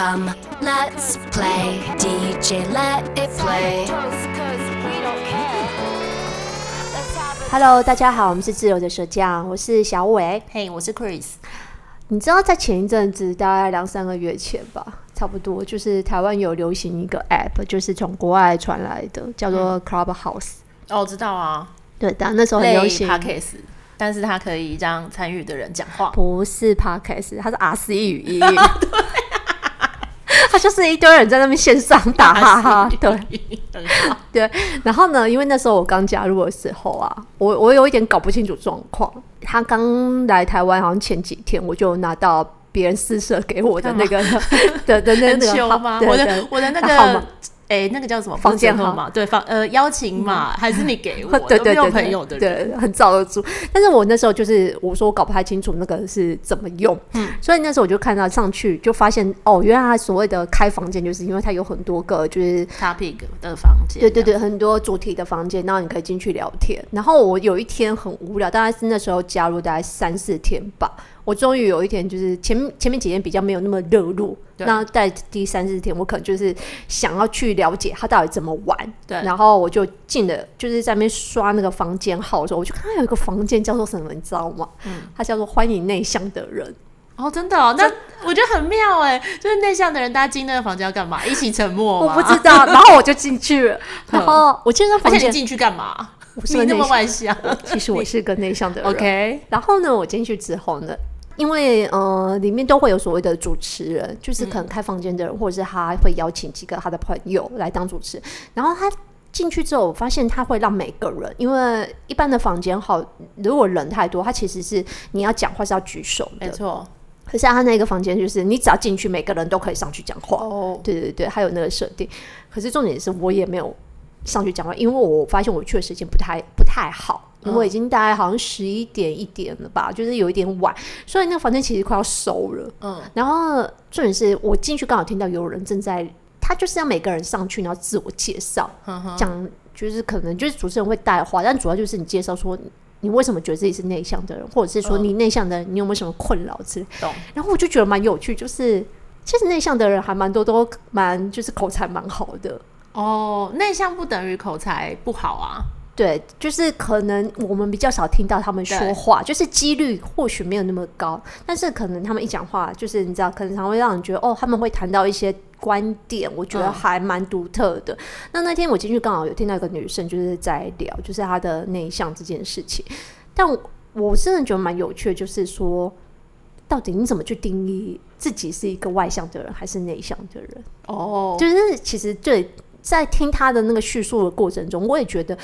Come, let's play. DJ, let it play. Hello，大家好，我们是自由的舌匠，我是小伟，嘿，hey, 我是 Chris。你知道在前一阵子，大概两三个月前吧，差不多，就是台湾有流行一个 App，就是从国外传来的，叫做 Clubhouse。嗯、哦，我知道啊。对，但那时候很流行 Podcast，但是它可以让参与的人讲话。不是 Podcast，它是 RC 语音。他就是一堆人在那边线上打 哈哈，对，对。然后呢，因为那时候我刚加入的时候啊，我我有一点搞不清楚状况。他刚来台湾，好像前几天我就拿到别人私设给我的那个的的那个号，我的我的那个。哎，那个叫什么房间号码？对，房呃邀请码还是你给我？对对对，朋友的对，很罩得住。但是我那时候就是我说我搞不太清楚那个是怎么用，嗯，所以那时候我就看到上去就发现哦，原来他所谓的开房间就是因为它有很多个就是 topic 的房间，对对对，很多主题的房间，然后你可以进去聊天。然后我有一天很无聊，大概是那时候加入大概三四天吧。我终于有一天，就是前前面几天比较没有那么热络，对那在第三四天，我可能就是想要去了解他到底怎么玩，对，然后我就进了，就是在那边刷那个房间号的时候，我就看到有一个房间叫做什么，你知道吗？嗯，它叫做欢迎内向的人。哦，真的哦，那我觉得很妙哎，就是内向的人，大家进那个房间要干嘛？一起沉默吗？我不知道，然后我就进去了，然后我进那房间进去干嘛？我是那么外向，其实我是个内向的人。OK，然后呢，我进去之后呢？因为呃，里面都会有所谓的主持人，就是可能开房间的人，嗯、或者是他会邀请几个他的朋友来当主持。然后他进去之后，我发现他会让每个人，因为一般的房间好，如果人太多，他其实是你要讲话是要举手的，没错。可是他那个房间就是你只要进去，每个人都可以上去讲话。哦，对对对，还有那个设定。可是重点是我也没有上去讲话，因为我发现我去的时间不太不太好。因为已经大概好像十一点一点了吧，就是有一点晚，所以那个房间其实快要收了。嗯，然后重点是我进去刚好听到有人正在，他就是要每个人上去，然后自我介绍，讲就是可能就是主持人会带话，但主要就是你介绍说你为什么觉得自己是内向的人，或者是说你内向的人你有没有什么困扰之类。懂。然后我就觉得蛮有趣，就是其实内向的人还蛮多，都蛮就是口才蛮好的。哦，内向不等于口才不好啊。对，就是可能我们比较少听到他们说话，就是几率或许没有那么高，但是可能他们一讲话，就是你知道，可能常会让人觉得哦，他们会谈到一些观点，我觉得还蛮独特的。嗯、那那天我进去刚好有听到一个女生就是在聊，就是她的内向这件事情，但我，我真的觉得蛮有趣的，就是说，到底你怎么去定义自己是一个外向的人还是内向的人？哦，就是其实对，在听他的那个叙述的过程中，我也觉得。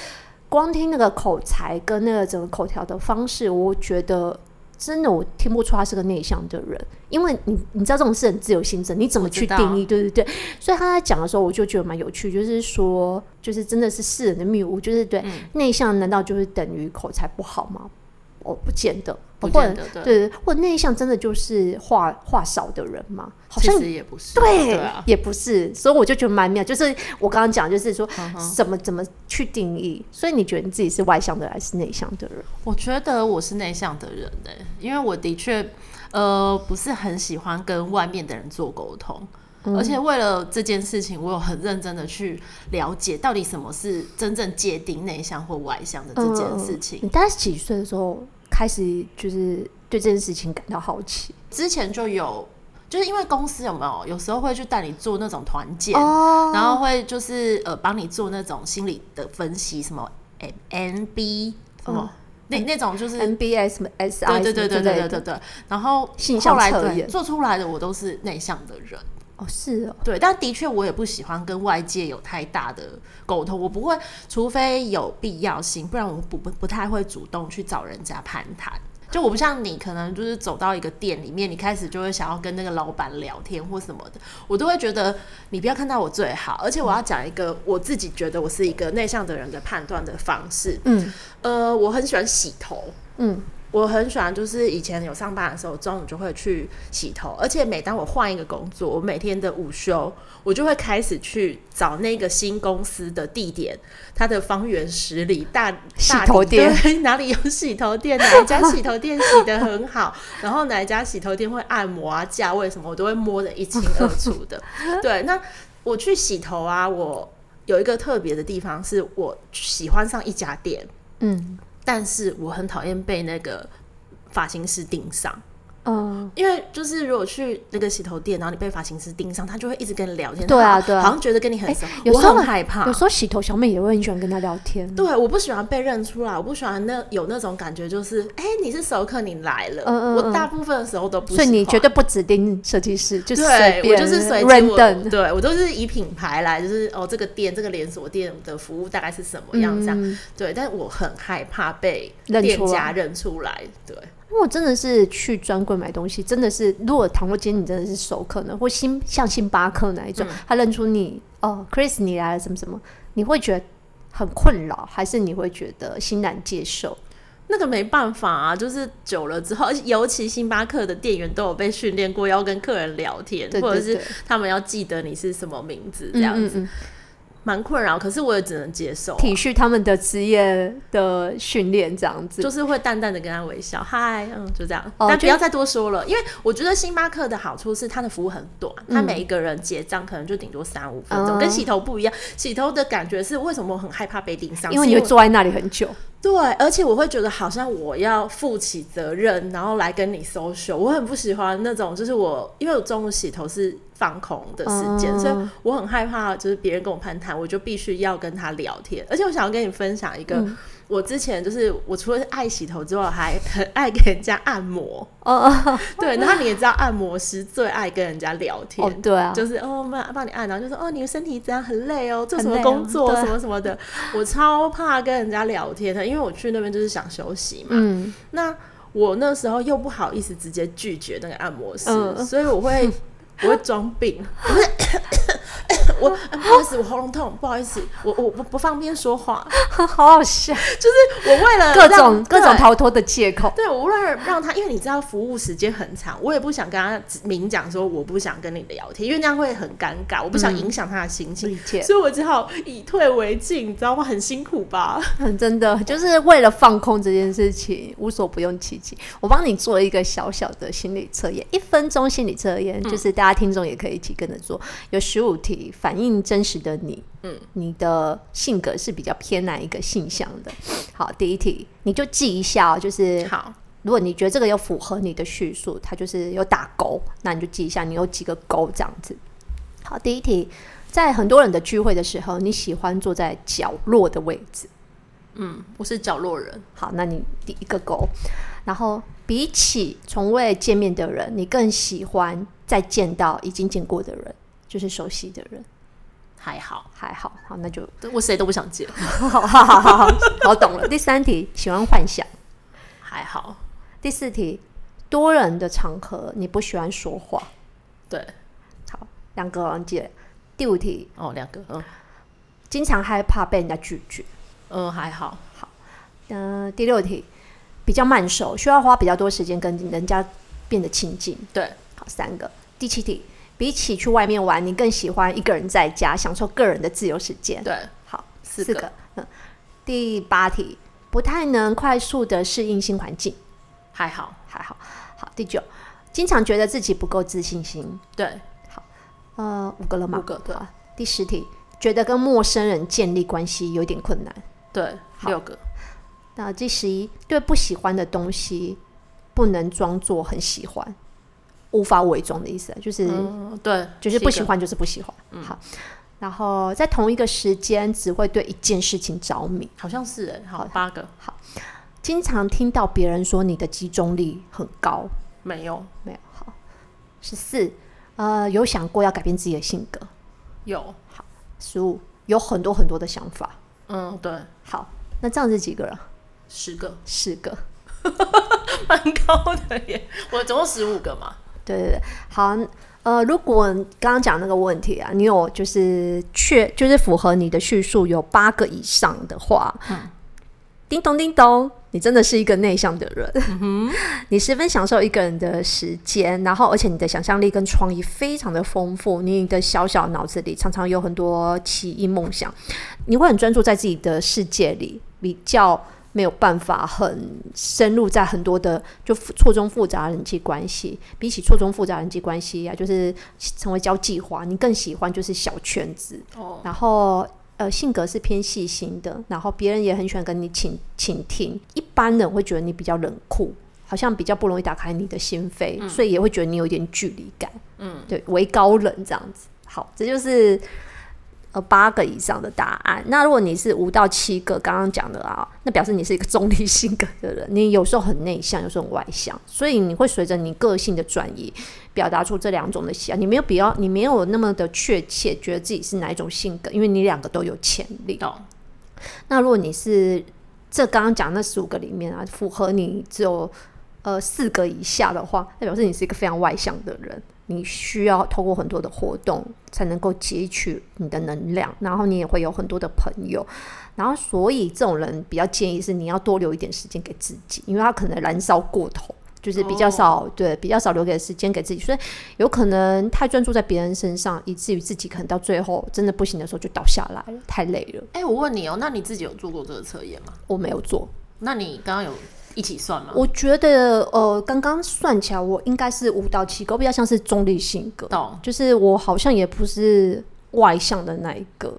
光听那个口才跟那个整个口条的方式，我觉得真的我听不出他是个内向的人，因为你你知道这种事很自由心证，你怎么去定义？对对对，所以他在讲的时候，我就觉得蛮有趣，就是说，就是真的是世人的谬误，就是对、嗯、内向难道就是等于口才不好吗？我、哦、不见得。不会，对对，或内向真的就是话话少的人吗？好像也不是，对，也不是，所以我就觉得蛮妙。就是我刚刚讲，就是说怎么怎么去定义。所以你觉得你自己是外向的还是内向的人？我觉得我是内向的人呢，因为我的确呃不是很喜欢跟外面的人做沟通，而且为了这件事情，我有很认真的去了解到底什么是真正界定内向或外向的这件事情。你大概几岁的时候？开始就是对这件事情感到好奇。之前就有就是因为公司有没有有时候会去带你做那种团建然后会就是呃帮你做那种心理的分析什么 M N B 什么那那种就是 nbsmsi 对对对对对对对然后后来做出来的我都是内向的人。哦，是哦，对，但的确我也不喜欢跟外界有太大的沟通，我不会，除非有必要性，不然我不不不太会主动去找人家攀谈。就我不像你，可能就是走到一个店里面，你开始就会想要跟那个老板聊天或什么的，我都会觉得你不要看到我最好。而且我要讲一个我自己觉得我是一个内向的人的判断的方式，嗯，呃，我很喜欢洗头，嗯。我很喜欢，就是以前有上班的时候，中午就会去洗头，而且每当我换一个工作，我每天的午休，我就会开始去找那个新公司的地点，它的方圆十里大洗头店 哪里有洗头店，哪一家洗头店洗的很好，然后哪一家洗头店会按摩啊，价位什么我都会摸得一清二楚的。对，那我去洗头啊，我有一个特别的地方，是我喜欢上一家店，嗯。但是我很讨厌被那个发型师盯上。嗯，因为就是如果去那个洗头店，然后你被发型师盯上，他就会一直跟你聊天。对啊，对啊，好像觉得跟你很熟。有时候很害怕，有时候洗头小妹也会很喜欢跟他聊天。对，我不喜欢被认出来，我不喜欢那有那种感觉，就是哎，你是熟客，你来了。嗯嗯。我大部分的时候都不。所以你绝对不指定设计师，就是对，我就是随机。对，我都是以品牌来，就是哦，这个店这个连锁店的服务大概是什么样这样。对，但我很害怕被店家认出来。对。如果真的是去专柜买东西，真的是如果倘若今天你真的是熟客呢，或星像星巴克那一种，嗯、他认出你哦，Chris 你来了什么什么，你会觉得很困扰，还是你会觉得欣然接受？那个没办法啊，就是久了之后，尤其星巴克的店员都有被训练过，要跟客人聊天，或者是他们要记得你是什么名字这样子。嗯嗯嗯蛮困扰，可是我也只能接受、啊，体恤他们的职业的训练，这样子。就是会淡淡的跟他微笑，嗨，嗯，就这样，哦、但不要再多说了，因为我觉得星巴克的好处是它的服务很短，它、嗯、每一个人结账可能就顶多三五分钟，嗯、跟洗头不一样，洗头的感觉是为什么我很害怕被盯上，因为你会坐在那里很久。对，而且我会觉得好像我要负起责任，然后来跟你 social。我很不喜欢那种，就是我因为我中午洗头是放空的时间，嗯、所以我很害怕，就是别人跟我攀谈，我就必须要跟他聊天。而且我想要跟你分享一个。嗯我之前就是，我除了爱洗头之外，还很爱给人家按摩。哦哦，对，然后你也知道，按摩师最爱跟人家聊天。哦，对啊，就是哦，帮帮你按，然后就说哦，你的身体怎样，很累哦，做什么工作，什么什么的。我超怕跟人家聊天的，因为我去那边就是想休息嘛。嗯。那我那时候又不好意思直接拒绝那个按摩师，所以我会我会装病。我、啊、不好意思，我喉咙痛，不好意思，我我不不方便说话，好好笑，就是我为了各种各种逃脱的借口，对，我为了让他，因为你知道服务时间很长，我也不想跟他明讲说我不想跟你聊天，因为那样会很尴尬，我不想影响他的心情，嗯、所以我只好以退为进，你知道吗？很辛苦吧？很 真的，就是为了放空这件事情，无所不用其极。我帮你做一个小小的心理测验，一分钟心理测验，就是大家听众也可以一起跟着做，有十五题。反映真实的你，嗯，你的性格是比较偏哪一个性向的？好，第一题你就记一下哦，就是好。如果你觉得这个有符合你的叙述，它就是有打勾，那你就记一下你有几个勾这样子。好，第一题，在很多人的聚会的时候，你喜欢坐在角落的位置？嗯，我是角落人。好，那你第一个勾。然后，比起从未见面的人，你更喜欢再见到已经见过的人，就是熟悉的人。还好，还好，好，那就我谁都不想见。好好好好好，好懂了。第三题，喜欢幻想，还好。第四题，多人的场合你不喜欢说话，对，好，两个忘记了。第五题，哦，两个，嗯，经常害怕被人家拒绝，嗯，还好，好。嗯、呃，第六题，比较慢熟，需要花比较多时间跟人家变得亲近，对，好，三个。第七题。比起去外面玩，你更喜欢一个人在家享受个人的自由时间。对，好，四个，四个。嗯，第八题，不太能快速的适应新环境，还好，还好。好，第九，经常觉得自己不够自信心。对，好，呃，五个了吗？五个，对。第十题，觉得跟陌生人建立关系有点困难。对，六个。那第十一，对不喜欢的东西不能装作很喜欢。无法伪装的意思，就是、嗯、对，就是不喜欢就是不喜欢。嗯、好，然后在同一个时间只会对一件事情着迷，好像是哎。好，八个。好，经常听到别人说你的集中力很高，没有，没有。好，十四，呃，有想过要改变自己的性格？有。好，十五，有很多很多的想法。嗯，对。好，那这样子几个人？十个，十个，蛮高的耶。我总共十五个嘛。对对对，好，呃，如果刚刚讲那个问题啊，你有就是确就是符合你的叙述有八个以上的话，嗯，叮咚叮咚，你真的是一个内向的人。嗯、你十分享受一个人的时间，然后而且你的想象力跟创意非常的丰富。你的小小脑子里常常有很多奇异梦想，你会很专注在自己的世界里，比较没有办法很深入在很多的就错综复杂人际关系。比起错综复杂人际关系啊，就是成为交际花，你更喜欢就是小圈子。哦，然后。呃，性格是偏细心的，然后别人也很喜欢跟你倾倾听。一般人会觉得你比较冷酷，好像比较不容易打开你的心扉，嗯、所以也会觉得你有点距离感。嗯，对，为高冷这样子。好，这就是。八个以上的答案。那如果你是五到七个，刚刚讲的啊，那表示你是一个中立性格的人。你有时候很内向，有时候很外向，所以你会随着你个性的转移，表达出这两种的喜好。你没有必要，你没有那么的确切觉得自己是哪一种性格，因为你两个都有潜力。哦。那如果你是这刚刚讲那十五个里面啊，符合你只有呃四个以下的话，那表示你是一个非常外向的人。你需要透过很多的活动才能够汲取你的能量，然后你也会有很多的朋友，然后所以这种人比较建议是你要多留一点时间给自己，因为他可能燃烧过头，就是比较少、哦、对，比较少留给时间给自己，所以有可能太专注在别人身上，以至于自己可能到最后真的不行的时候就倒下来了，太累了。哎、欸，我问你哦，那你自己有做过这个测验吗？我没有做。那你刚刚有？一起算吗？我觉得，呃，刚刚算起来，我应该是五到七个，我比较像是中立性格，懂？就是我好像也不是外向的那一个，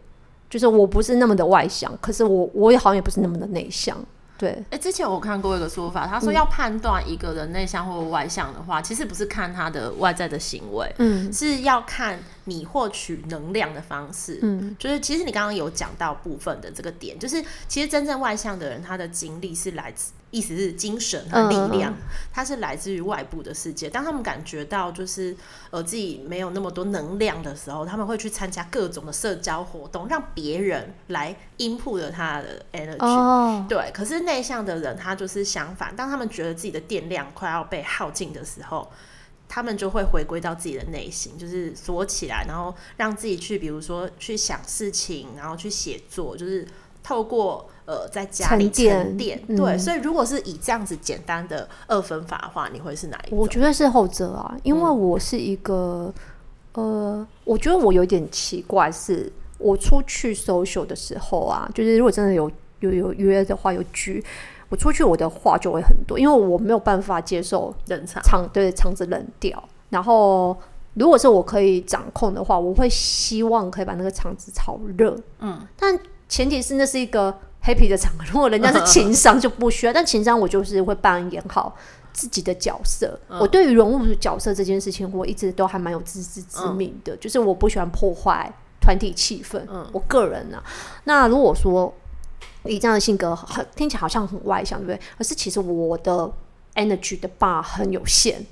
就是我不是那么的外向，可是我我也好像也不是那么的内向。对，哎、欸，之前我看过一个说法，他说要判断一个人内向或外向的话，嗯、其实不是看他的外在的行为，嗯，是要看你获取能量的方式，嗯，就是其实你刚刚有讲到部分的这个点，就是其实真正外向的人，他的精力是来自。意思是精神和力量，它是来自于外部的世界。当他们感觉到就是呃自己没有那么多能量的时候，他们会去参加各种的社交活动，让别人来 input 他的 energy。哦。对，可是内向的人他就是相反，当他们觉得自己的电量快要被耗尽的时候，他们就会回归到自己的内心，就是锁起来，然后让自己去，比如说去想事情，然后去写作，就是透过。呃，在家里沉淀，对、嗯，所以如果是以这样子简单的二分法的话，你会是哪一个？我觉得是后者啊，因为我是一个，嗯、呃，我觉得我有点奇怪，是我出去 social 的时候啊，就是如果真的有有有约的话，有局，我出去我的话就会很多，因为我没有办法接受冷场，场对场子冷掉。然后如果是我可以掌控的话，我会希望可以把那个场子炒热，嗯，但前提是那是一个。happy 的场合，如果人家是 情商就不需要，但情商我就是会扮演好自己的角色。嗯、我对于人物角色这件事情，我一直都还蛮有自知之明的，嗯、就是我不喜欢破坏团体气氛。嗯，我个人呢、啊，那如果说以这样的性格很听起来好像很外向，对不对？可是其实我的 energy 的 bar 很有限，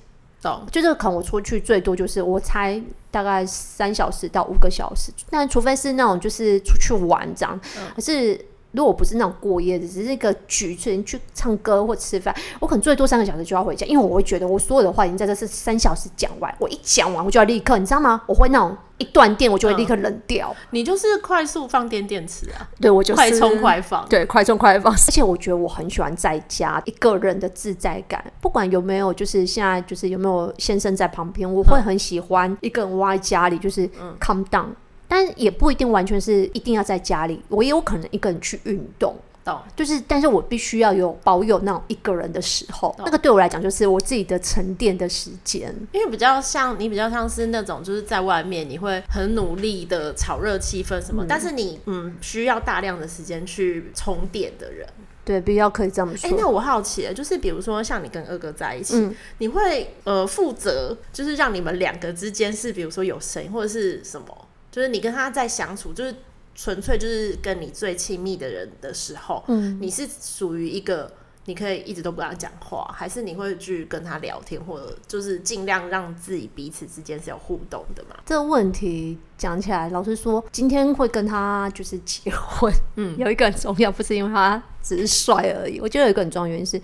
懂？就是可能我出去最多就是我猜大概三小时到五个小时，但除非是那种就是出去玩这样，嗯、可是。如果不是那种过夜的，只是一个局，去去唱歌或吃饭，我可能最多三个小时就要回家，因为我会觉得我所有的话已经在这是三小时讲完，我一讲完我就要立刻，你知道吗？我会那种一断电我就会立刻冷掉。嗯、你就是快速放电电池啊？对，我就是快充快放，对，快充快放。而且我觉得我很喜欢在家一个人的自在感，不管有没有，就是现在就是有没有先生在旁边，我会很喜欢一个人窝在家里，就是 calm down。但也不一定完全是一定要在家里，我也有可能一个人去运动，懂？就是，但是我必须要有保有那种一个人的时候，那个对我来讲就是我自己的沉淀的时间。因为比较像你，比较像是那种就是在外面你会很努力的炒热气氛什么，嗯、但是你嗯需要大量的时间去充电的人，对，比较可以这么说。哎、欸，那我好奇，就是比如说像你跟二哥在一起，嗯、你会呃负责就是让你们两个之间是比如说有声音或者是什么？就是你跟他在相处，就是纯粹就是跟你最亲密的人的时候，嗯，你是属于一个你可以一直都不跟他讲话，还是你会去跟他聊天，或者就是尽量让自己彼此之间是有互动的嘛？这个问题讲起来，老实说，今天会跟他就是结婚，嗯，有一个很重要，不是因为他只是帅而已，我觉得有一个很重要原因是。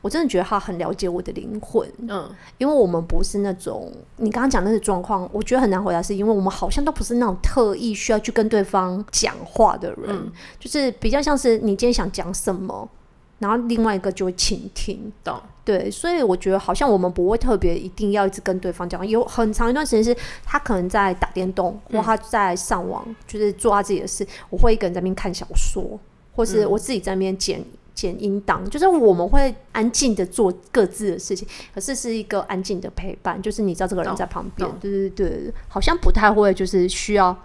我真的觉得他很了解我的灵魂，嗯，因为我们不是那种你刚刚讲那个状况，我觉得很难回答，是因为我们好像都不是那种特意需要去跟对方讲话的人，嗯，就是比较像是你今天想讲什么，然后另外一个就会倾听。懂。对，所以我觉得好像我们不会特别一定要一直跟对方讲，有很长一段时间是他可能在打电动，或他在上网，就是做他自己的事，我会一个人在那边看小说，或是我自己在那边剪剪音档，就是我们会安静的做各自的事情，可是是一个安静的陪伴，就是你知道这个人在旁边，对对对，好像不太会就是需要。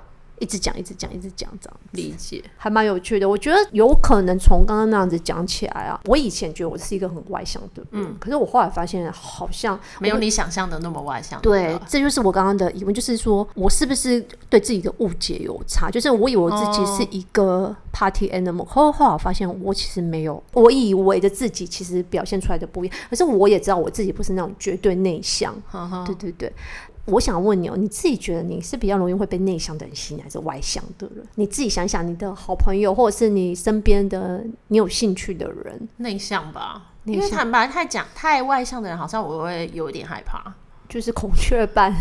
一直讲，一直讲，一直讲，这样理解还蛮有趣的。我觉得有可能从刚刚那样子讲起来啊，我以前觉得我是一个很外向的，嗯，可是我后来发现好像没有你想象的那么外向。对，这就是我刚刚的疑问，就是说我是不是对自己的误解有差？就是我以为我自己是一个 party animal，后后来我发现我其实没有，我以为的自己其实表现出来的不一样。可是我也知道我自己不是那种绝对内向，呵呵对对对。我想问你哦，你自己觉得你是比较容易会被内向的人吸引，还是外向的人？你自己想想，你的好朋友或者是你身边的你有兴趣的人，内向吧？因为坦白太讲，太外向的人，好像我会有一点害怕，就是孔雀般，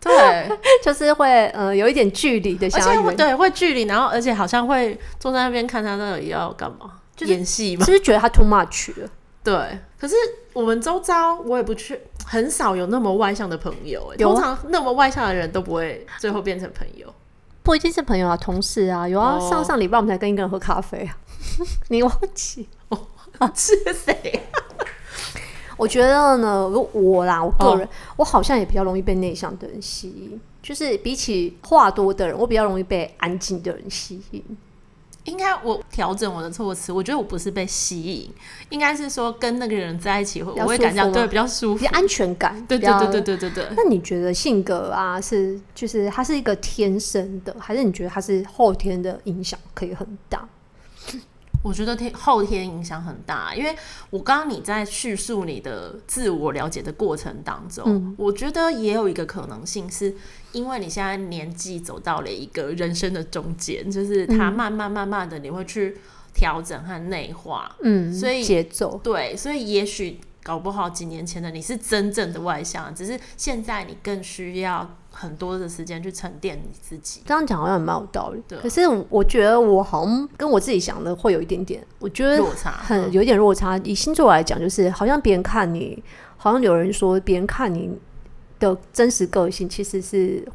对，就是会呃有一点距离的，而且会对会距离，然后而且好像会坐在那边看他那里要干嘛，就是、演戏嘛，就是觉得他 too much 了。对，可是我们周遭我也不去，很少有那么外向的朋友。通常那么外向的人都不会最后变成朋友，不一定是朋友啊，同事啊，有啊。哦、上上礼拜我们才跟一个人喝咖啡啊，你忘记是谁？我觉得呢，我啦，我个人，哦、我好像也比较容易被内向的人吸引，就是比起话多的人，我比较容易被安静的人吸引。应该我调整我的措辞，我觉得我不是被吸引，应该是说跟那个人在一起会，我会感觉对比较舒服，比较安全感。对对对对对对对。那你觉得性格啊，是就是他是一个天生的，还是你觉得他是后天的影响可以很大？我觉得天后天影响很大，因为我刚刚你在叙述你的自我了解的过程当中，嗯、我觉得也有一个可能性，是因为你现在年纪走到了一个人生的中间，就是它慢慢慢慢的你会去调整和内化，嗯，所以节奏对，所以也许搞不好几年前的你是真正的外向，只是现在你更需要。很多的时间去沉淀你自己，这样讲好像蛮有道理。对，可是我觉得我好像跟我自己想的会有一点点，我觉得落差，很有一点落差。以星座来讲，就是好像别人看你，好像有人说别人看你的真实个性，其实是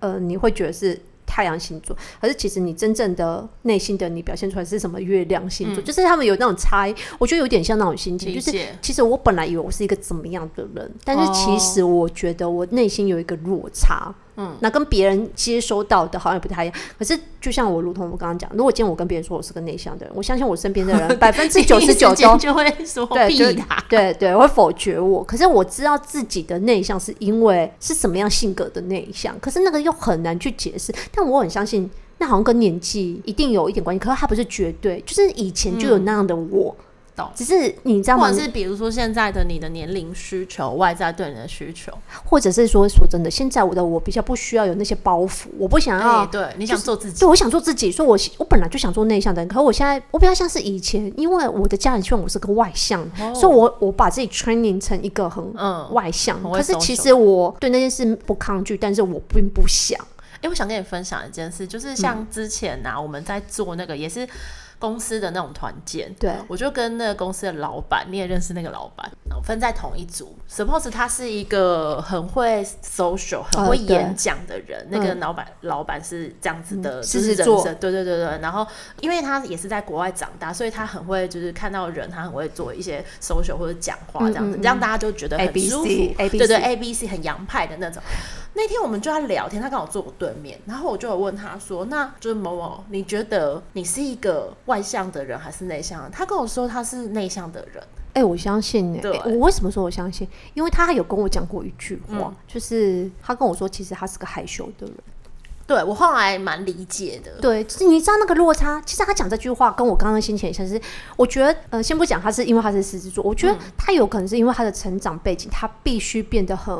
呃，你会觉得是。太阳星座，可是其实你真正的内心的你表现出来是什么？月亮星座，嗯、就是他们有那种差异，我觉得有点像那种心情，就是其实我本来以为我是一个怎么样的人，但是其实我觉得我内心有一个落差。嗯，那跟别人接收到的好像也不太一样。可是就像我，如同我刚刚讲，如果今天我跟别人说我是个内向的人，我相信我身边的人 百分之九十九都就会说对，对对对，会否决我。可是我知道自己的内向是因为是什么样性格的内向，可是那个又很难去解释。但我很相信，那好像跟年纪一定有一点关系。可是它不是绝对，就是以前就有那样的我。嗯只是你知道吗？或者是比如说现在的你的年龄需求，外在对你的需求，或者是说说真的，现在我的我比较不需要有那些包袱，我不想要。对，你想做自己，对，我想做自己。所以我我本来就想做内向的人，可是我现在我比较像是以前，因为我的家人希望我是个外向，哦、所以我我把自己 training 成一个很外向。嗯、可是其实我对那件事不抗拒，但是我并不想。哎、欸，我想跟你分享一件事，就是像之前呐、啊，嗯、我们在做那个也是。公司的那种团建，对，我就跟那个公司的老板，你也认识那个老板，分在同一组。Suppose 他是一个很会 social、很会演讲的人，呃、那个老板，嗯、老板是这样子的，就是人生，对对对对。然后，因为他也是在国外长大，所以他很会，就是看到人，他很会做一些 social 或者讲话这样子，让大家就觉得很舒服。对对，A B C 很洋派的那种。那天我们就在聊天，他刚好坐我对面，然后我就有问他说：“那就是某某，你觉得你是一个外向的人还是内向的？”他跟我说他是内向的人。哎、欸，我相信哎、欸，对欸、我为什么说我相信？因为他有跟我讲过一句话，嗯、就是他跟我说，其实他是个害羞的人。对，我后来蛮理解的。对，就是你知道那个落差，其实他讲这句话跟我刚刚心情也像是，我觉得呃，先不讲他是因为他是狮子座，我觉得他有可能是因为他的成长背景，他必须变得很。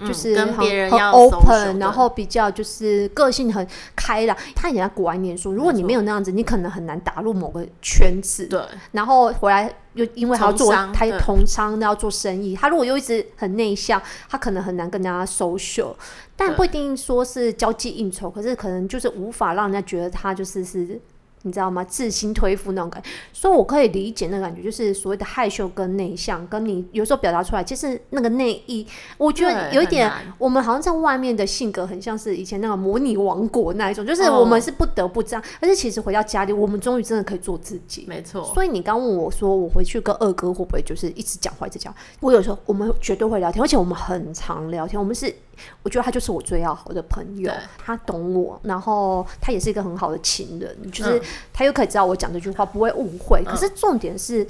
就是很、嗯、跟别人要 open，然后比较就是个性很开朗。他以前在国外念书，如果你没有那样子，你可能很难打入某个圈子。对，然后回来又因为他要做，他同商，他要做生意。他如果又一直很内向，他可能很难跟人家 social。但不一定说是交际应酬，可是可能就是无法让人家觉得他就是是你知道吗？自心推负那种感觉，所以我可以理解那个感觉，就是所谓的害羞跟内向，跟你有时候表达出来，其实那个内意，我觉得有一点，我们好像在外面的性格很像是以前那个模拟王国那一种，就是我们是不得不这样，而且其实回到家里，我们终于真的可以做自己。没错。所以你刚问我说，我回去跟二哥会不会就是一直讲话一直讲？我有时候我们绝对会聊天，而且我们很常聊天，我们是。我觉得他就是我最要好的朋友，他懂我，然后他也是一个很好的情人，就是他又可以知道我讲这句话不会误会。可是重点是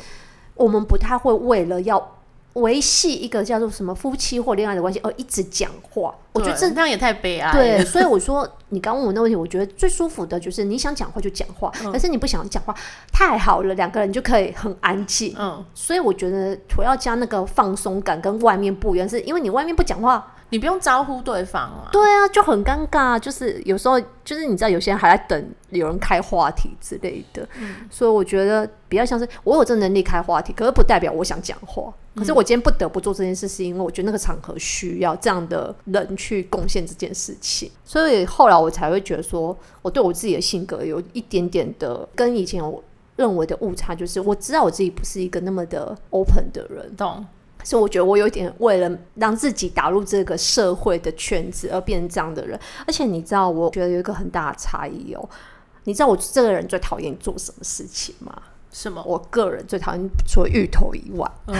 我们不太会为了要维系一个叫做什么夫妻或恋爱的关系而一直讲话。我觉得这样也太悲哀。对，所以我说你刚问我那问题，我觉得最舒服的就是你想讲话就讲话，但是你不想讲话，太好了，两个人就可以很安静。嗯，所以我觉得我要加那个放松感跟外面不一样，是因为你外面不讲话。你不用招呼对方啊？对啊，就很尴尬。就是有时候，就是你知道，有些人还在等有人开话题之类的。嗯，所以我觉得比较像是我有这能力开话题，可是不代表我想讲话。可是我今天不得不做这件事，是因为我觉得那个场合需要这样的人去贡献这件事情。所以后来我才会觉得说，我对我自己的性格有一点点的跟以前我认为的误差，就是我知道我自己不是一个那么的 open 的人。懂。所以我觉得我有点为了让自己打入这个社会的圈子而变成这样的人，而且你知道，我觉得有一个很大的差异哦。你知道我这个人最讨厌做什么事情吗？什么？我个人最讨厌除了芋头以外，嗯、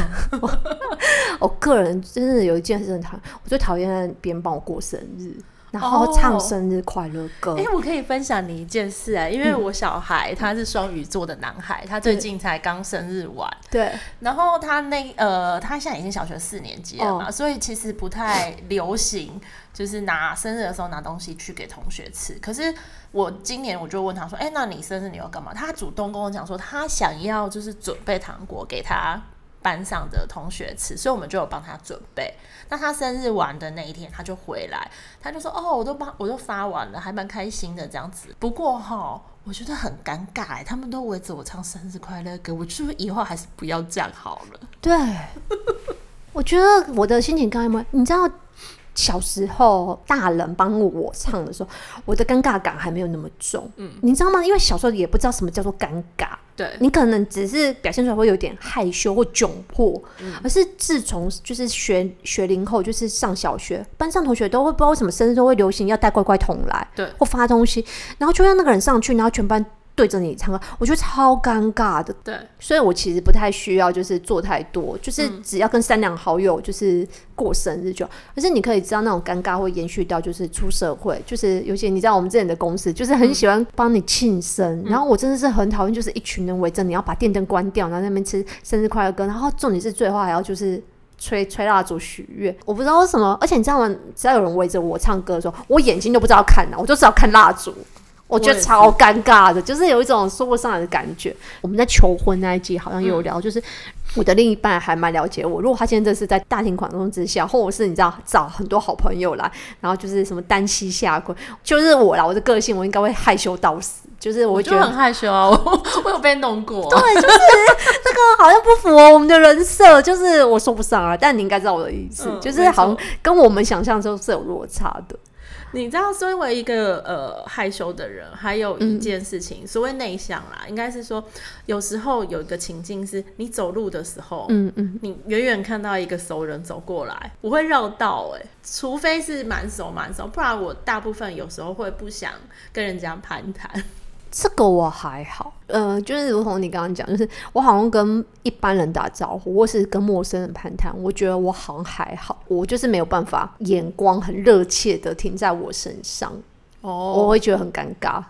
我个人真的有一件事很讨厌，我最讨厌别人帮我过生日。然后唱生日快乐歌。哎、哦欸，我可以分享你一件事啊，因为我小孩他是双鱼座的男孩，嗯、他最近才刚生日完。对。然后他那呃，他现在已经小学四年级了嘛，哦、所以其实不太流行，就是拿生日的时候拿东西去给同学吃。可是我今年我就问他说：“哎、欸，那你生日你要干嘛？”他主动跟我讲说，他想要就是准备糖果给他班上的同学吃，所以我们就有帮他准备。那他生日完的那一天，他就回来，他就说：“哦，我都帮，我都发完了，还蛮开心的这样子。”不过哈，我觉得很尴尬，他们都围着我唱生日快乐歌，我是不是以后还是不要这样好了？对，我觉得我的心情刚刚，你知道。小时候，大人帮我唱的时候，我的尴尬感还没有那么重。嗯，你知道吗？因为小时候也不知道什么叫做尴尬。对，你可能只是表现出来会有点害羞或窘迫。嗯，而是自从就是学学龄后，就是上小学，班上同学都会不知道为什么生日都会流行要带乖乖桶来，对，或发东西，然后就让那个人上去，然后全班。对着你唱歌，我觉得超尴尬的。对，所以我其实不太需要，就是做太多，就是只要跟三两好友就是过生日就好。可是你可以知道，那种尴尬会延续到就是出社会，就是尤其你知道我们这里的公司就是很喜欢帮你庆生，嗯、然后我真的是很讨厌，就是一群人围着你要把电灯关掉，然后那边吃生日快乐歌，然后重点是最后还要就是吹吹蜡烛许愿。我不知道为什么，而且你知道吗？只要有人围着我唱歌的时候，我眼睛都不知道看哪，我就知道看蜡烛。我觉得超尴尬的，就是有一种说不上来的感觉。我们在求婚那一集好像也有聊，嗯、就是我的另一半还蛮了解我。如果他现在是在大庭广众之下，或者是你知道找很多好朋友来，然后就是什么单膝下跪，就是我啦，我的个性我应该会害羞到死。就是我觉得我很害羞啊，我 我有被弄过。对，就是这个好像不符合我们的人设，就是我说不上啊。但你应该知道我的意思，嗯、就是好像跟我们想象中是有落差的。你知道，身为一个呃害羞的人，还有一件事情，嗯、所谓内向啦，应该是说，有时候有一个情境是，你走路的时候，嗯嗯，你远远看到一个熟人走过来，我会绕道哎、欸，除非是蛮熟蛮熟，不然我大部分有时候会不想跟人家攀谈。这个我还好，呃，就是如同你刚刚讲，就是我好像跟一般人打招呼，或是跟陌生人攀谈，我觉得我好像还好，我就是没有办法，眼光很热切的停在我身上，哦，我会觉得很尴尬。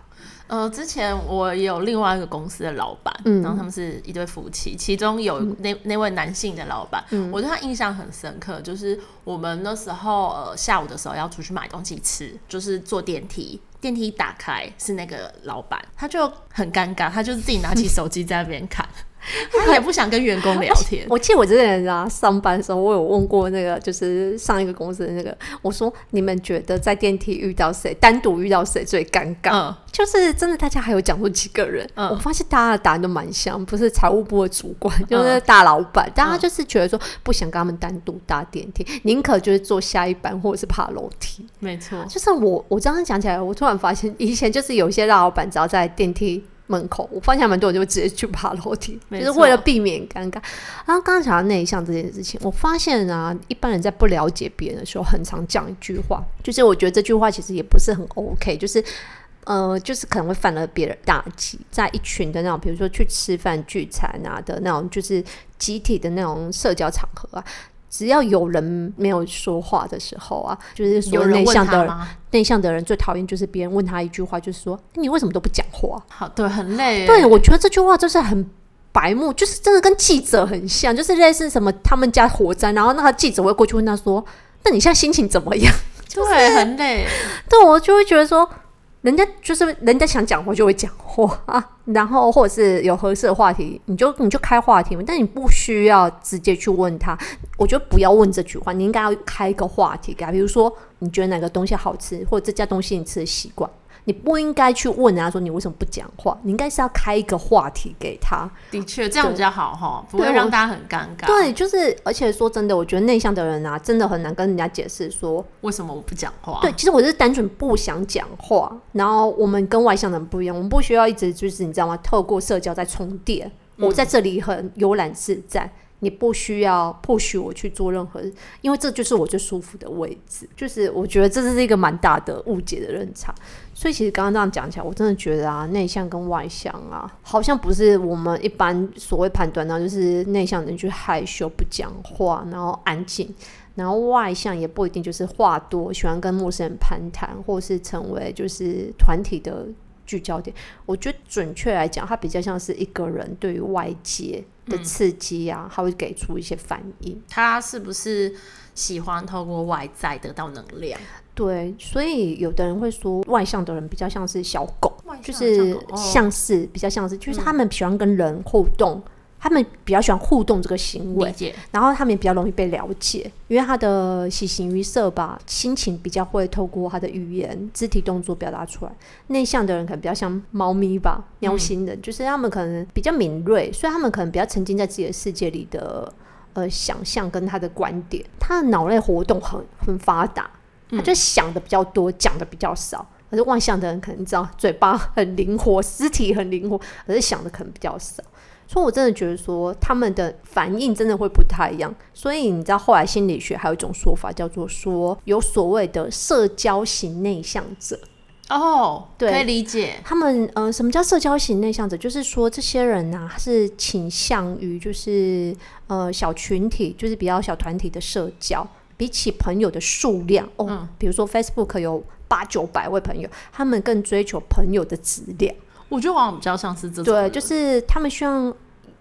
呃，之前我有另外一个公司的老板，嗯、然后他们是一对夫妻，其中有那、嗯、那位男性的老板，嗯、我对他印象很深刻，就是我们那时候呃下午的时候要出去买东西吃，就是坐电梯。电梯打开是那个老板，他就很尴尬，他就是自己拿起手机在那边看，他也不想跟员工聊天。我记得我之前啊上班的时候，我有问过那个就是上一个公司的那个，我说你们觉得在电梯遇到谁，单独遇到谁最尴尬？嗯，就是真的，大家还有讲过几个人，嗯，我发现大家的答案都蛮像，不是财务部的主管，就是大老板，大家就是觉得说不想跟他们单独搭电梯，宁可就是坐下一班或者是爬楼梯。没错，就是我我这样讲起来，我突然发现以前就是有些大老板，只要在电梯门口，我发现蛮多我就直接去爬楼梯，就是为了避免尴尬。然后刚刚讲到内向这件事情，我发现啊，一般人在不了解别人的时候，很常讲一句话，就是我觉得这句话其实也不是很 OK，就是呃，就是可能会犯了别人大忌，在一群的那种，比如说去吃饭聚餐啊的那种，就是集体的那种社交场合啊。只要有人没有说话的时候啊，就是说内向的人，内向的人最讨厌就是别人问他一句话，就是说你为什么都不讲话？好，对，很累。对，我觉得这句话就是很白目，就是真的跟记者很像，就是类似什么他们家火灾，然后那个记者会过去问他说：“那你现在心情怎么样？”对，就是、很累。对，我就会觉得说。人家就是人家想讲话就会讲话啊，然后或者是有合适的话题，你就你就开话题嘛，但你不需要直接去问他。我觉得不要问这句话，你应该要开一个话题给他，比如说你觉得哪个东西好吃，或者这家东西你吃的习惯。你不应该去问人家说你为什么不讲话，你应该是要开一个话题给他。的确，这样比较好哈，不会让大家很尴尬。对，就是而且说真的，我觉得内向的人啊，真的很难跟人家解释说为什么我不讲话。对，其实我是单纯不想讲话。然后我们跟外向的人不一样，我们不需要一直就是你知道吗？透过社交在充电。嗯、我在这里很悠然自在。你不需要迫许我去做任何，因为这就是我最舒服的位置。就是我觉得这是一个蛮大的误解的认知。所以其实刚刚这样讲起来，我真的觉得啊，内向跟外向啊，好像不是我们一般所谓判断的，就是内向的人就害羞不讲话，然后安静，然后外向也不一定就是话多，喜欢跟陌生人攀谈，或是成为就是团体的聚焦点。我觉得准确来讲，它比较像是一个人对于外界的刺激啊，他会给出一些反应。他是不是喜欢透过外在得到能量？对，所以有的人会说，外向的人比较像是小狗，就是像是比较像是，就是他们喜欢跟人互动。他们比较喜欢互动这个行为，然后他们也比较容易被了解，因为他的喜形于色吧，心情比较会透过他的语言、肢体动作表达出来。内向的人可能比较像猫咪吧，喵星人，嗯、就是他们可能比较敏锐，所以他们可能比较沉浸在自己的世界里的呃想象跟他的观点，他的脑内活动很很发达，他就想的比较多，讲的比较少。可是外向的人可能知道嘴巴很灵活，肢体很灵活，可是想的可能比较少。所以，我真的觉得说他们的反应真的会不太一样。所以，你知道后来心理学还有一种说法，叫做说有所谓的社交型内向者。哦，对，可以理解。他们呃，什么叫社交型内向者？就是说这些人呢、啊，是倾向于就是呃小群体，就是比较小团体的社交，比起朋友的数量哦。嗯、比如说 Facebook 有八九百位朋友，他们更追求朋友的质量。我觉得往往比较像是这种，对，就是他们希望，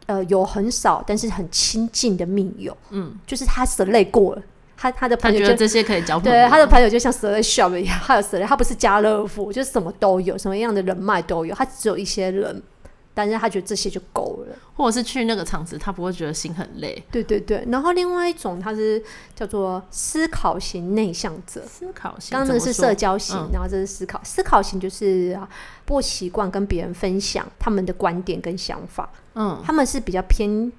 呃，有很少但是很亲近的密友，嗯，就是他蛇类过了，他他的朋友就觉得这些可以交朋友，对，他的朋友就像蛇类 shop 一样，还有蛇类，他不是家乐福，就是什么都有，什么样的人脉都有，他只有一些人。但是他觉得这些就够了，或者是去那个场子，他不会觉得心很累。对对对，然后另外一种他是叫做思考型内向者，思考型，刚刚那个是社交型，嗯、然后这是思考。思考型就是不习惯跟别人分享他们的观点跟想法，嗯，他们是比较偏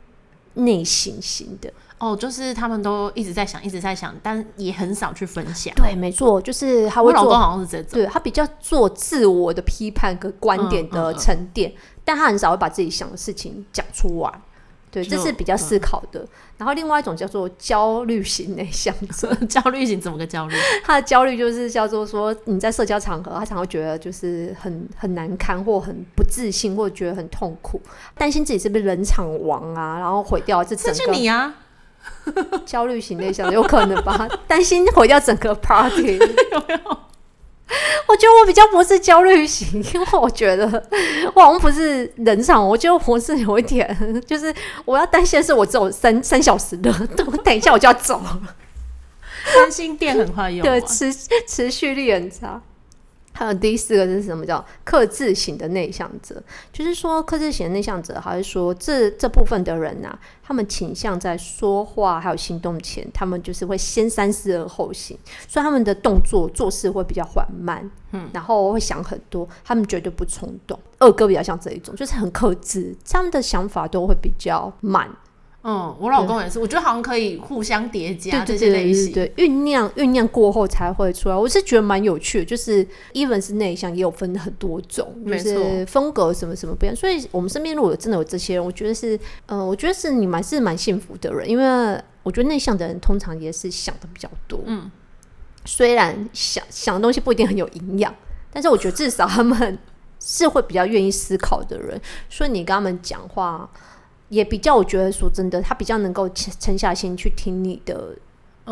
内省型的。哦，就是他们都一直在想，一直在想，但也很少去分享。对，没错，就是他会做，我老公好像是这种，对，他比较做自我的批判跟观点的沉淀。嗯嗯嗯但他很少会把自己想的事情讲出来，对，这是比较思考的。嗯、然后另外一种叫做焦虑型内向者，焦虑型怎么个焦虑？他的焦虑就是叫做说，你在社交场合，他常会觉得就是很很难堪，或很不自信，或觉得很痛苦，担心自己是不是冷场王啊，然后毁掉这整个。是你啊，焦虑型内向者有可能吧？担心毁掉整个 party 有没有？我觉得我比较不是焦虑型，因为我觉得我好像不是人上，我觉得我是有一点，就是我要担心的是我只有三三小时的，等一下我就要走了，担心电很快用，对，持持续力很差。还有第四个是什么？叫克制型的内向者，就是说克制型的内向者，还是说这这部分的人呐、啊，他们倾向在说话还有行动前，他们就是会先三思而后行，所以他们的动作做事会比较缓慢，嗯，然后会想很多，他们绝对不冲动。二哥比较像这一种，就是很克制，他们的想法都会比较慢。嗯，我老公也是，我觉得好像可以互相叠加这些类型，对酝酿酝酿过后才会出来。我是觉得蛮有趣的，就是 even 是内向也有分很多种，就是风格什么什么不一样。所以我们身边如果真的有这些人，我觉得是，嗯、呃，我觉得是你蛮是蛮幸福的人，因为我觉得内向的人通常也是想的比较多，嗯，虽然想想的东西不一定很有营养，但是我觉得至少他们是会比较愿意思考的人，所以你跟他们讲话。也比较，我觉得说真的，他比较能够沉下心去听你的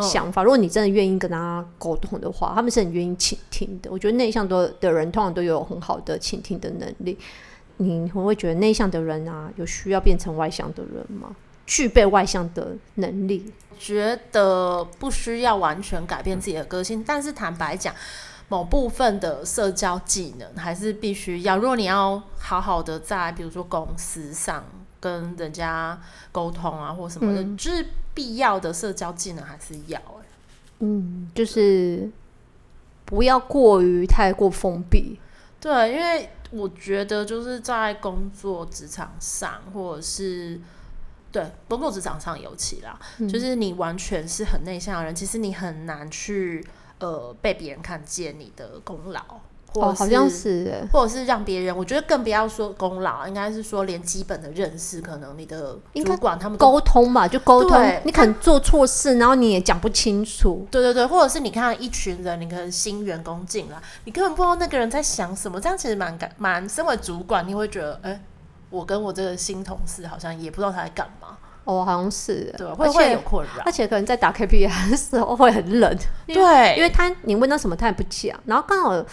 想法。哦、如果你真的愿意跟他沟通的话，他们是很愿意倾听的。我觉得内向多的人通常都有很好的倾听的能力。你会不会觉得内向的人啊，有需要变成外向的人吗？具备外向的能力？觉得不需要完全改变自己的个性，但是坦白讲，某部分的社交技能还是必须要。如果你要好好的在比如说公司上。跟人家沟通啊，或什么的，嗯、就是必要的社交技能还是要。嗯，就是不要过于太过封闭。对，因为我觉得就是在工作职场上，或者是对工作职场上尤其啦，嗯、就是你完全是很内向的人，其实你很难去呃被别人看见你的功劳。哦，好像是，或者是让别人，我觉得更不要说功劳，应该是说连基本的认识，可能你的主管他们沟通吧，就沟通，你可能做错事，然后你也讲不清楚，对对对，或者是你看一群人，你可能新员工进来，你根本不知道那个人在想什么，这样其实蛮感蛮，身为主管你会觉得，哎、欸，我跟我这个新同事好像也不知道他在干嘛，哦，好像是，对，会会有困扰，而且可能在打 KPI 的时候会很冷，对，因为他你问他什么他也不讲，然后刚好。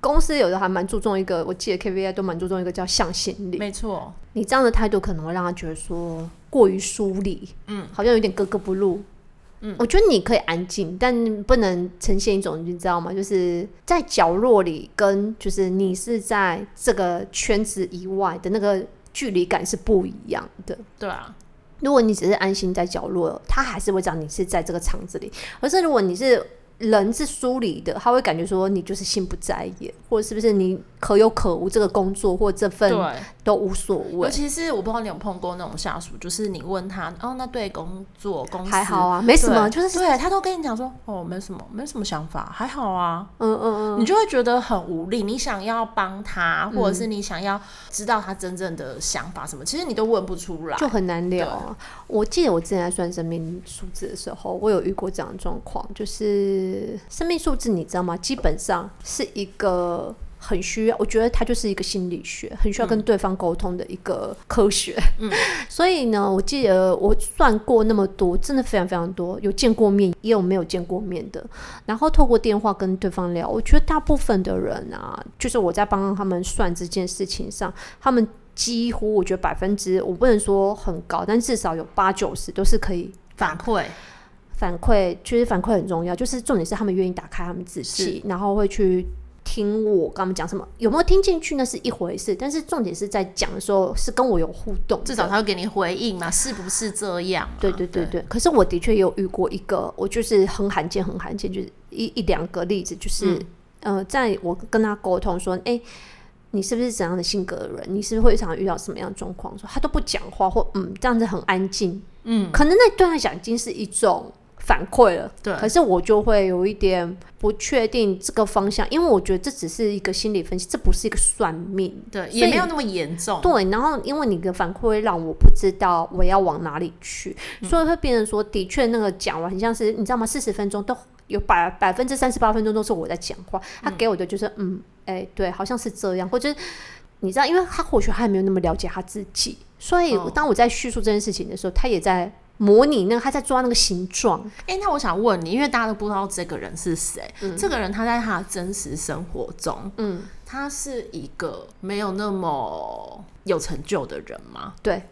公司有的还蛮注重一个，我记得 KPI 都蛮注重一个叫向心力。没错，你这样的态度可能会让他觉得说过于疏离，嗯，好像有点格格不入。嗯，我觉得你可以安静，但不能呈现一种你知道吗？就是在角落里，跟就是你是在这个圈子以外的那个距离感是不一样的。对啊，如果你只是安心在角落，他还是会知道你是在这个场子里。而是如果你是。人是疏离的，他会感觉说你就是心不在焉，或者是不是你可有可无这个工作或这份都无所谓。尤其是我不知道你有碰过那种下属，就是你问他哦，那对工作公司还好啊，没什么，就是对他都跟你讲说哦，没什么，没什么想法，还好啊，嗯嗯嗯，你就会觉得很无力。你想要帮他，或者是你想要知道他真正的想法什么，其实你都问不出来，就很难聊啊。我记得我之前在算生命数字的时候，我有遇过这样的状况，就是。生命数字，你知道吗？基本上是一个很需要，我觉得它就是一个心理学，很需要跟对方沟通的一个科学。嗯，所以呢，我记得我算过那么多，真的非常非常多，有见过面，也有没有见过面的。然后透过电话跟对方聊，我觉得大部分的人啊，就是我在帮他们算这件事情上，他们几乎我觉得百分之，我不能说很高，但至少有八九十都是可以反馈。反馈其实反馈很重要，就是重点是他们愿意打开他们自己，然后会去听我跟他们讲什么，有没有听进去那是一回事，但是重点是在讲的时候是跟我有互动，至少他会给你回应嘛，是不是这样？对对对对。对可是我的确有遇过一个，我就是很罕见很罕见，就是一一两个例子，就是、嗯、呃，在我跟他沟通说，哎，你是不是怎样的性格的人？你是不是会常常遇到什么样的状况？说他都不讲话，或嗯这样子很安静，嗯，可能那对他讲已经是一种。反馈了，对，可是我就会有一点不确定这个方向，因为我觉得这只是一个心理分析，这不是一个算命，对，也没有那么严重。对，然后因为你的反馈会让我不知道我要往哪里去，嗯、所以会变成说，的确那个讲完很像是你知道吗？四十分钟都有百百分之三十八分钟都是我在讲话，他给我的就是嗯，哎、欸，对，好像是这样，或者你知道，因为他或许还没有那么了解他自己，所以当我在叙述这件事情的时候，他也在。模拟那个，他在抓那个形状。哎、欸，那我想问你，因为大家都不知道这个人是谁，嗯、这个人他在他的真实生活中，嗯，他是一个没有那么有成就的人吗？对。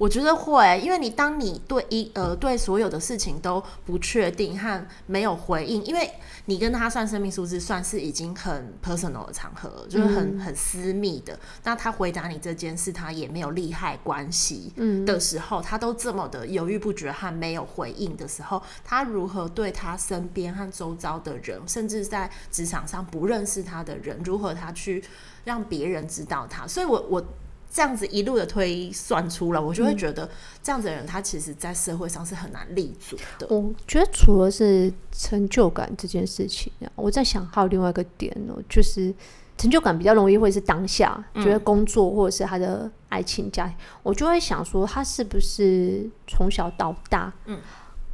我觉得会，因为你当你对一呃对所有的事情都不确定和没有回应，因为你跟他算生命数字算是已经很 personal 的场合，就是很很私密的。那他回答你这件事，他也没有利害关系的时候，他都这么的犹豫不决和没有回应的时候，他如何对他身边和周遭的人，甚至在职场上不认识他的人，如何他去让别人知道他？所以我我。这样子一路的推算出来，我就会觉得这样子的人，他其实在社会上是很难立足的。我觉得除了是成就感这件事情，我在想还有另外一个点呢，就是成就感比较容易会是当下，觉得工作或者是他的爱情家庭，我就会想说他是不是从小到大，嗯，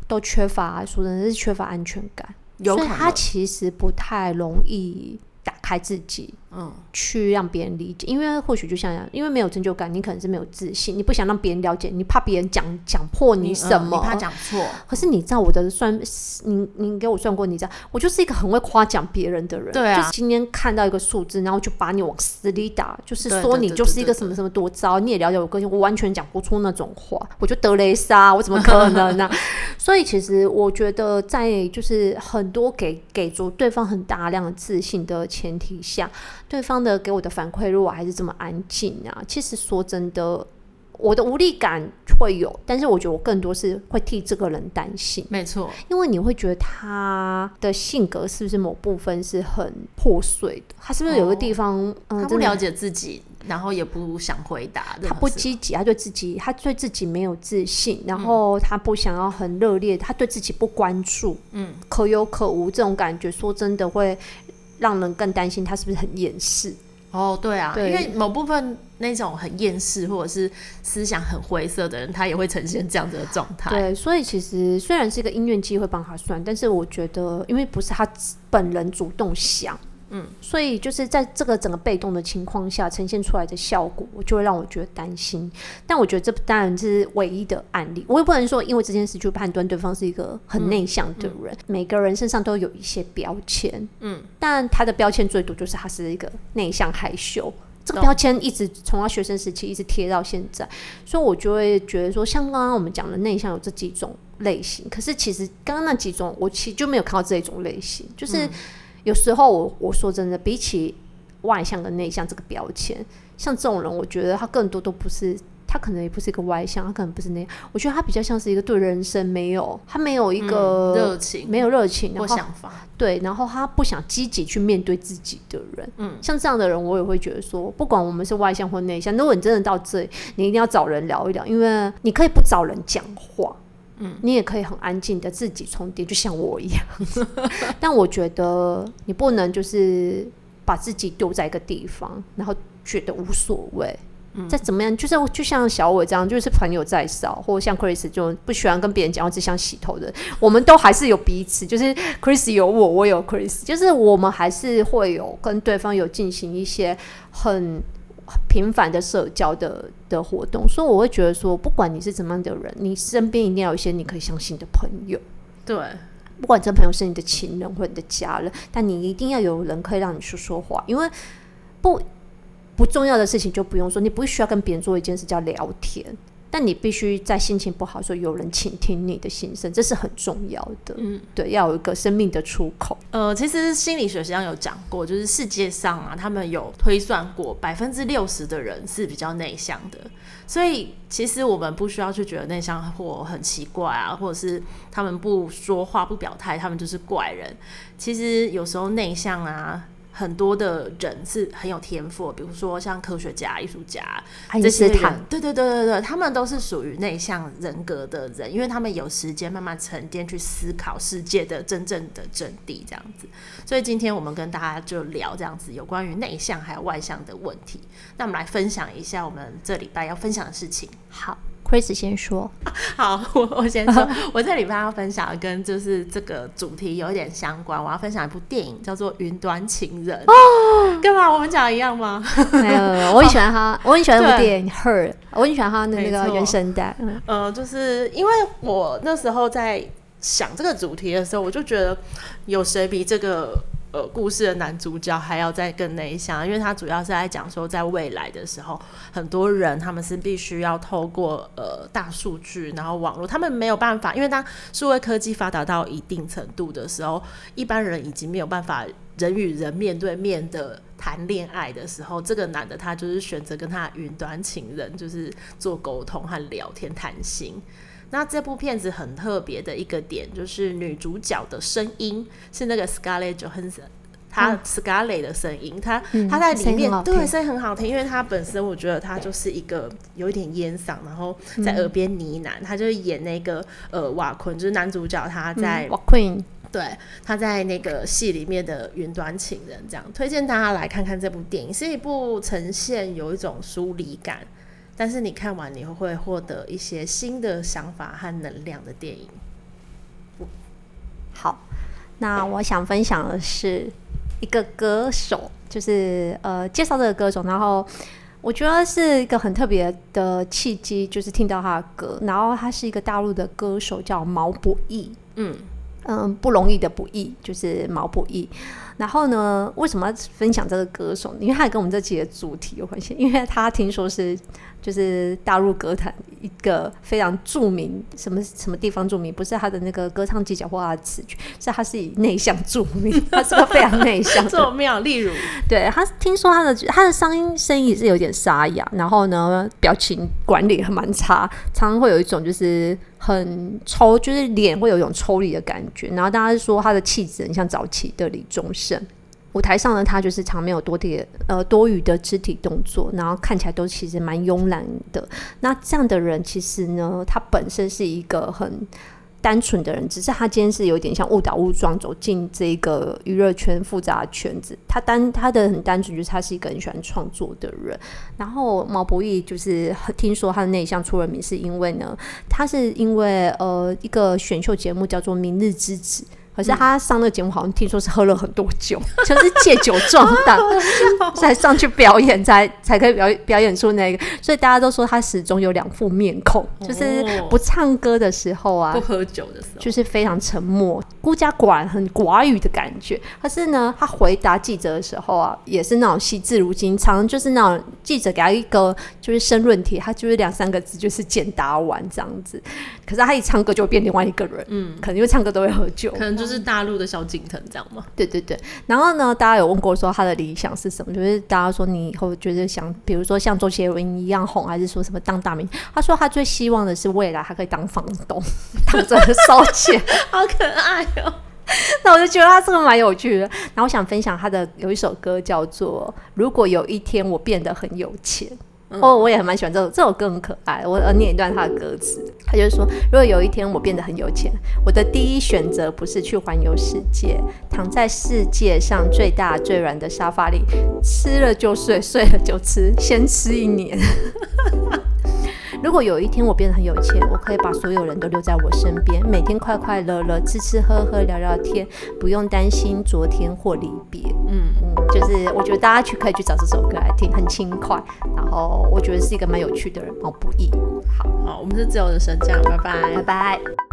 都缺乏说真的是缺乏安全感，所以他其实不太容易打开自己。嗯，去让别人理解，因为或许就像样，因为没有成就感，你可能是没有自信，你不想让别人了解，你怕别人讲讲破你什么，你，怕讲错。可是你知道我的算，你你给我算过，你知道我就是一个很会夸奖别人的人。对啊，就是今天看到一个数字，然后就把你往死里打，就是说你就是一个什么什么多糟，你也了解我个性，我完全讲不出那种话，我就得雷莎，我怎么可能呢？所以其实我觉得，在就是很多给给足对方很大量的自信的前提下。对方的给我的反馈，如果还是这么安静啊，其实说真的，我的无力感会有，但是我觉得我更多是会替这个人担心。没错，因为你会觉得他的性格是不是某部分是很破碎的？他是不是有个地方，哦嗯、他不了解自己，然后也不想回答，他不积极，他对自己，他对自己没有自信，然后他不想要很热烈，他对自己不关注，嗯，可有可无这种感觉，说真的会。让人更担心他是不是很厌世哦？对啊，对，因为某部分那种很厌世或者是思想很灰色的人，他也会呈现这样子的状态。对，所以其实虽然是一个音乐机会帮他算，但是我觉得，因为不是他本人主动想。嗯，所以就是在这个整个被动的情况下呈现出来的效果，就会让我觉得担心。但我觉得这当然是唯一的案例，我也不能说因为这件事就判断对方是一个很内向的人。嗯嗯、每个人身上都有一些标签，嗯，但他的标签最多就是他是一个内向害羞。这个标签一直从他学生时期一直贴到现在，所以我就会觉得说，像刚刚我们讲的内向有这几种类型，可是其实刚刚那几种我其实就没有看到这一种类型，就是。嗯有时候我我说真的，比起外向跟内向这个标签，像这种人，我觉得他更多都不是，他可能也不是一个外向，他可能不是那样。我觉得他比较像是一个对人生没有，他没有一个热、嗯、情，没有热情或想法，对，然后他不想积极去面对自己的人。嗯，像这样的人，我也会觉得说，不管我们是外向或内向，如果你真的到这里，你一定要找人聊一聊，因为你可以不找人讲话。嗯，你也可以很安静的自己充电，就像我一样。但我觉得你不能就是把自己丢在一个地方，然后觉得无所谓。嗯，再怎么样，就是就像小伟这样，就是朋友再少，或者像 Chris 就不喜欢跟别人讲话，只想洗头的，我们都还是有彼此。就是 Chris 有我，我有 Chris，就是我们还是会有跟对方有进行一些很。频繁的社交的的活动，所以我会觉得说，不管你是怎么样的人，你身边一定要有一些你可以相信的朋友。对，不管这朋友是你的情人或你的家人，但你一定要有人可以让你说说话，因为不不重要的事情就不用说，你不需要跟别人做一件事叫聊天。但你必须在心情不好的时候有人倾听你的心声，这是很重要的。嗯，对，要有一个生命的出口。呃，其实心理学上有讲过，就是世界上啊，他们有推算过，百分之六十的人是比较内向的。所以其实我们不需要去觉得内向或很奇怪啊，或者是他们不说话不表态，他们就是怪人。其实有时候内向啊。很多的人是很有天赋，比如说像科学家、艺术家这些人，对对对对对，他们都是属于内向人格的人，因为他们有时间慢慢沉淀去思考世界的真正的真谛，这样子。所以今天我们跟大家就聊这样子有关于内向还有外向的问题。那我们来分享一下我们这礼拜要分享的事情。好。Chris 先说，好，我我先说，我这礼拜要分享的跟就是这个主题有一点相关。我要分享一部电影，叫做《云端情人》哦。干嘛？我们讲一样吗？没有，没有，我很喜欢他，我很喜欢那部电影《Her》，我很喜欢他的那个原声带。嗯、呃，就是因为我那时候在想这个主题的时候，我就觉得有谁比这个。呃，故事的男主角还要再更内向，因为他主要是在讲说，在未来的时候，很多人他们是必须要透过呃大数据，然后网络，他们没有办法，因为当数位科技发达到一定程度的时候，一般人已经没有办法人与人面对面的谈恋爱的时候，这个男的他就是选择跟他云端情人，就是做沟通和聊天谈心。那这部片子很特别的一个点，就是女主角的声音是那个 Scarlett Johansson，他 Scarlett 的声音，他、嗯、他在里面对声音很好听，因为他本身我觉得他就是一个有一点烟嗓，然后在耳边呢喃，嗯、他就演那个呃瓦昆，就是男主角他在瓦昆。对，他在那个戏里面的云端情人，这样推荐大家来看看这部电影，是一部呈现有一种疏离感，但是你看完你会获得一些新的想法和能量的电影。好，那我想分享的是一个歌手，就是呃介绍这个歌手，然后我觉得是一个很特别的契机，就是听到他的歌，然后他是一个大陆的歌手，叫毛不易，嗯。嗯，不容易的不易，就是毛不易。然后呢，为什么要分享这个歌手？因为他也跟我们这期的主题有关系。因为他听说是就是大陆歌坛一个非常著名，什么什么地方著名？不是他的那个歌唱技巧或他的词曲，是他是以内向著名。他是个非常内向，这么妙。例如，对他听说他的他的声音声音也是有点沙哑，然后呢，表情管理还蛮差，常常会有一种就是。很抽，就是脸会有一种抽离的感觉。然后大家说他的气质很像早期的李宗盛。舞台上的他就是常没有多点呃多余的肢体动作，然后看起来都其实蛮慵懒的。那这样的人其实呢，他本身是一个很。单纯的人，只是他今天是有点像误打误撞走进这个娱乐圈复杂的圈子。他单他的很单纯，就是他是一个很喜欢创作的人。然后毛不易就是听说他的内向出了名，是因为呢，他是因为呃一个选秀节目叫做《明日之子》。可是他上那个节目，好像听说是喝了很多酒，就是借酒壮胆，才上去表演，才才可以表表演出那个。所以大家都说他始终有两副面孔，就是不唱歌的时候啊，不喝酒的时候，就是非常沉默、孤家寡人、很寡语的感觉。可是呢，他回答记者的时候啊，也是那种惜字如金，常常就是那种记者给他一个就是申论题，他就是两三个字就是简答完这样子。可是他一唱歌就会变另外一个人，嗯，可能因为唱歌都会喝酒，可能就。就是大陆的萧敬腾这样吗？对对对。然后呢，大家有问过说他的理想是什么？就是大家说你以后觉得想，比如说像周杰伦一样红，还是说什么当大明？他说他最希望的是未来他可以当房东，躺着烧钱，好可爱哦。那我就觉得他这个蛮有趣的。然后我想分享他的有一首歌叫做《如果有一天我变得很有钱》。哦，oh, 我也很蛮喜欢这首这首歌，很可爱。我呃念一段他的歌词，他就是说：如果有一天我变得很有钱，我的第一选择不是去环游世界，躺在世界上最大最软的沙发里，吃了就睡，睡了就吃，先吃一年。如果有一天我变得很有钱，我可以把所有人都留在我身边，每天快快乐乐，吃吃喝喝，聊聊天，不用担心昨天或离别。嗯嗯，就是我觉得大家去可以去找这首歌来听，很轻快，然后我觉得是一个蛮有趣的人，毛不易。好，好，我们是自由的升降，拜拜，拜拜。